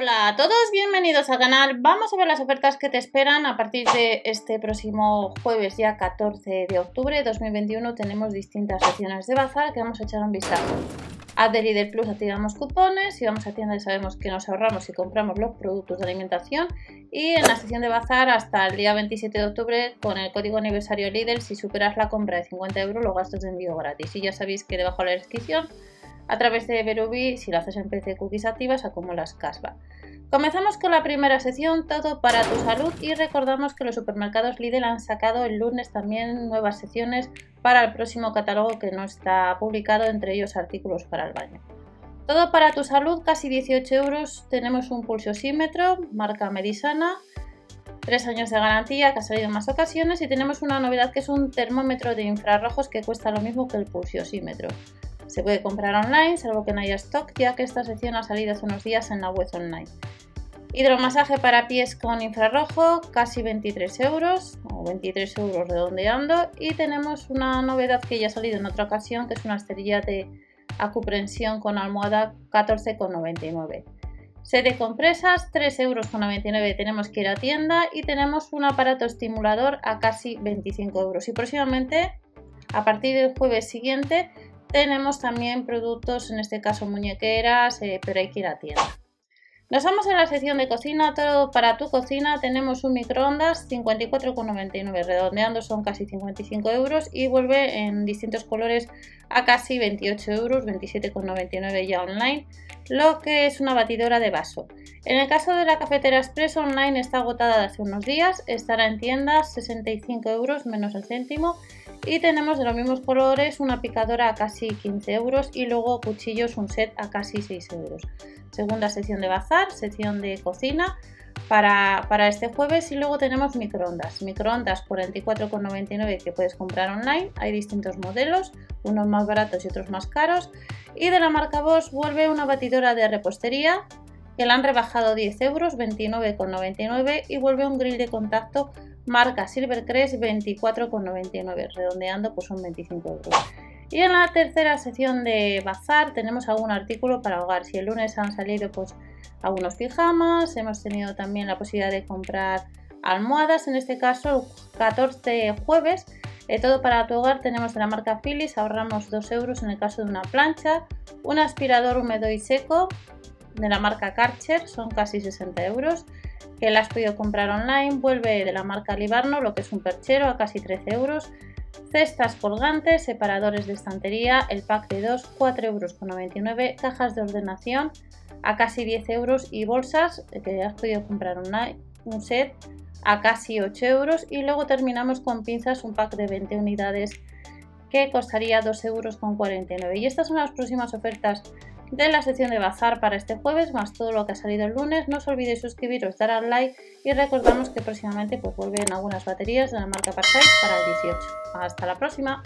Hola a todos, bienvenidos al canal. Vamos a ver las ofertas que te esperan a partir de este próximo jueves, ya 14 de octubre de 2021. Tenemos distintas secciones de bazar que vamos a echar un vistazo. Adherir Plus activamos cupones, si vamos a tienda y sabemos que nos ahorramos si compramos los productos de alimentación y en la sección de bazar hasta el día 27 de octubre con el código aniversario Lidl si superas la compra de 50 euros los gastos de envío gratis y ya sabéis que debajo de la descripción a través de Verubi, si lo haces en PC Cookies activas, acumulas cashback. Comenzamos con la primera sección, todo para tu salud y recordamos que los supermercados Lidl han sacado el lunes también nuevas secciones para el próximo catálogo que no está publicado, entre ellos artículos para el baño. Todo para tu salud, casi 18 euros. Tenemos un pulsiosímetro, marca Medisana, 3 años de garantía que ha salido en más ocasiones y tenemos una novedad que es un termómetro de infrarrojos que cuesta lo mismo que el pulsiosímetro. Se puede comprar online, salvo que no haya stock, ya que esta sección ha salido hace unos días en la web online. Hidromasaje para pies con infrarrojo, casi 23 euros, o 23 euros redondeando. Y tenemos una novedad que ya ha salido en otra ocasión, que es una esterilla de acuprensión con almohada 14,99. Set de compresas, 3,99 euros tenemos que ir a tienda y tenemos un aparato estimulador a casi 25 euros. Y próximamente, a partir del jueves siguiente, tenemos también productos, en este caso muñequeras, eh, pero hay que ir a tienda. Nos vamos a la sección de cocina, todo para tu cocina. Tenemos un microondas 54,99, redondeando son casi 55 euros y vuelve en distintos colores a casi 28 euros, 27,99 ya online, lo que es una batidora de vaso. En el caso de la cafetera express online está agotada de hace unos días, estará en tiendas 65 euros menos el céntimo y tenemos de los mismos colores una picadora a casi 15 euros y luego cuchillos un set a casi 6 euros. Segunda sección de bazar, sección de cocina para, para este jueves y luego tenemos microondas. Microondas por 24,99 que puedes comprar online. Hay distintos modelos, unos más baratos y otros más caros. Y de la marca Bosch vuelve una batidora de repostería que la han rebajado 10 euros, 29,99 y vuelve un grill de contacto marca Silvercrest 24,99, redondeando pues son 25 euros. Y en la tercera sección de bazar tenemos algún artículo para hogar. Si el lunes han salido pues algunos pijamas, hemos tenido también la posibilidad de comprar almohadas, en este caso 14 jueves. Eh, todo para tu hogar tenemos de la marca Philips, ahorramos 2 euros en el caso de una plancha, un aspirador húmedo y seco de la marca Karcher, son casi 60 euros. Que la has podido comprar online, vuelve de la marca Libarno, lo que es un perchero a casi 13 euros, cestas colgantes, separadores de estantería, el pack de 2, 4,99 euros, cajas de ordenación a casi 10 euros. Y bolsas que has podido comprar online, un set a casi 8 euros. Y luego terminamos con pinzas, un pack de 20 unidades que costaría 2,49 euros. Y estas son las próximas ofertas de la sección de bazar para este jueves, más todo lo que ha salido el lunes. No os olvidéis suscribiros, dar al like y recordamos que próximamente pues vuelven algunas baterías de la marca Parsai para el 18. Hasta la próxima.